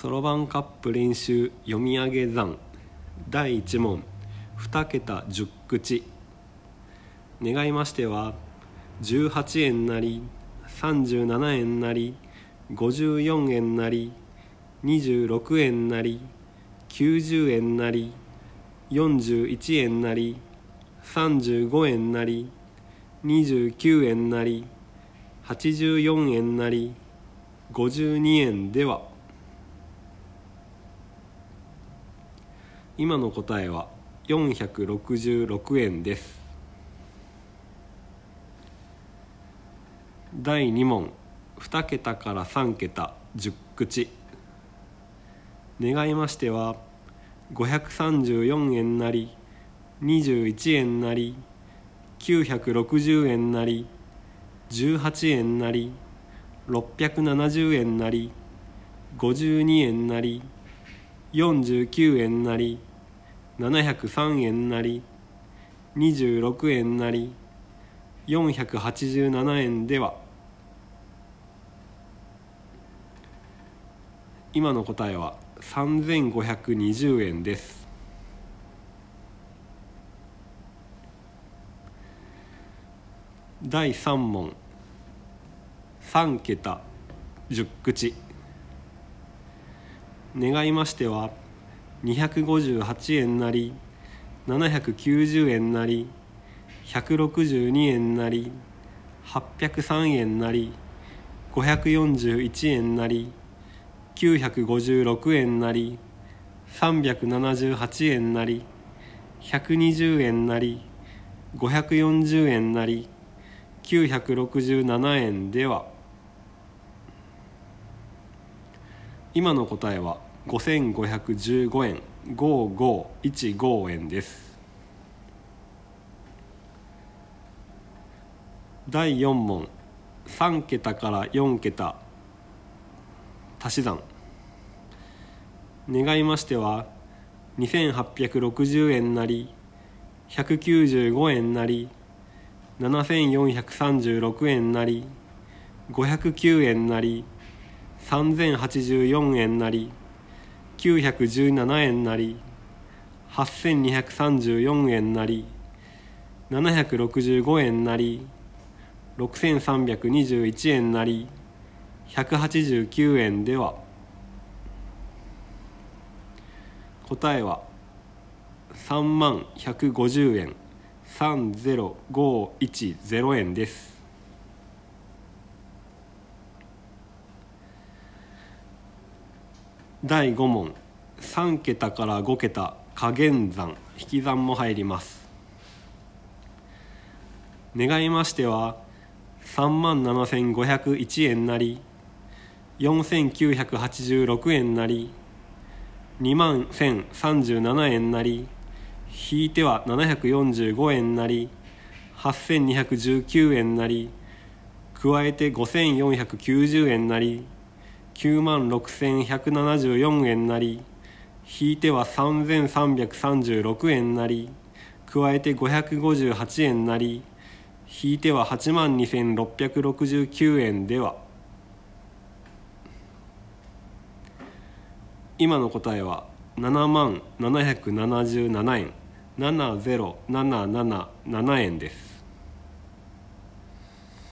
そろばんカップ練習読み上げ算。第1問。2桁10口。願いましては18円なり37円なり54円なり26円なり90円なり41円なり35円なり29円なり84円なり52円では。今の答えは466円です。第2問。2桁から3桁。10口。願いましては534円なり21円なり960円なり18円なり670円なり52円なり49円なり703円なり26円なり487円では。今の答えは3520円です。第3問。3桁10口。願いましては258円なり790円なり162円なり803円なり541円なり956円なり378円なり120円なり540円なり967円では。今の答えは5515円。5515円です。第4問。3桁から4桁。足し算。願いましては2860円なり195円なり7436円なり509円なり3084円なり917円なり8234円なり765円なり6321円なり189円では答えは3万150円30510円です。第5問。3桁から5桁加減算引き算も入ります。願いましては3万7501円なり4986円なり2万1037円なり引いては745円なり8219円なり加えて5490円なり9万6174円なり引いては3336円なり加えて558円なり引いては8万2669円では。今の答えは7万777円70777円です。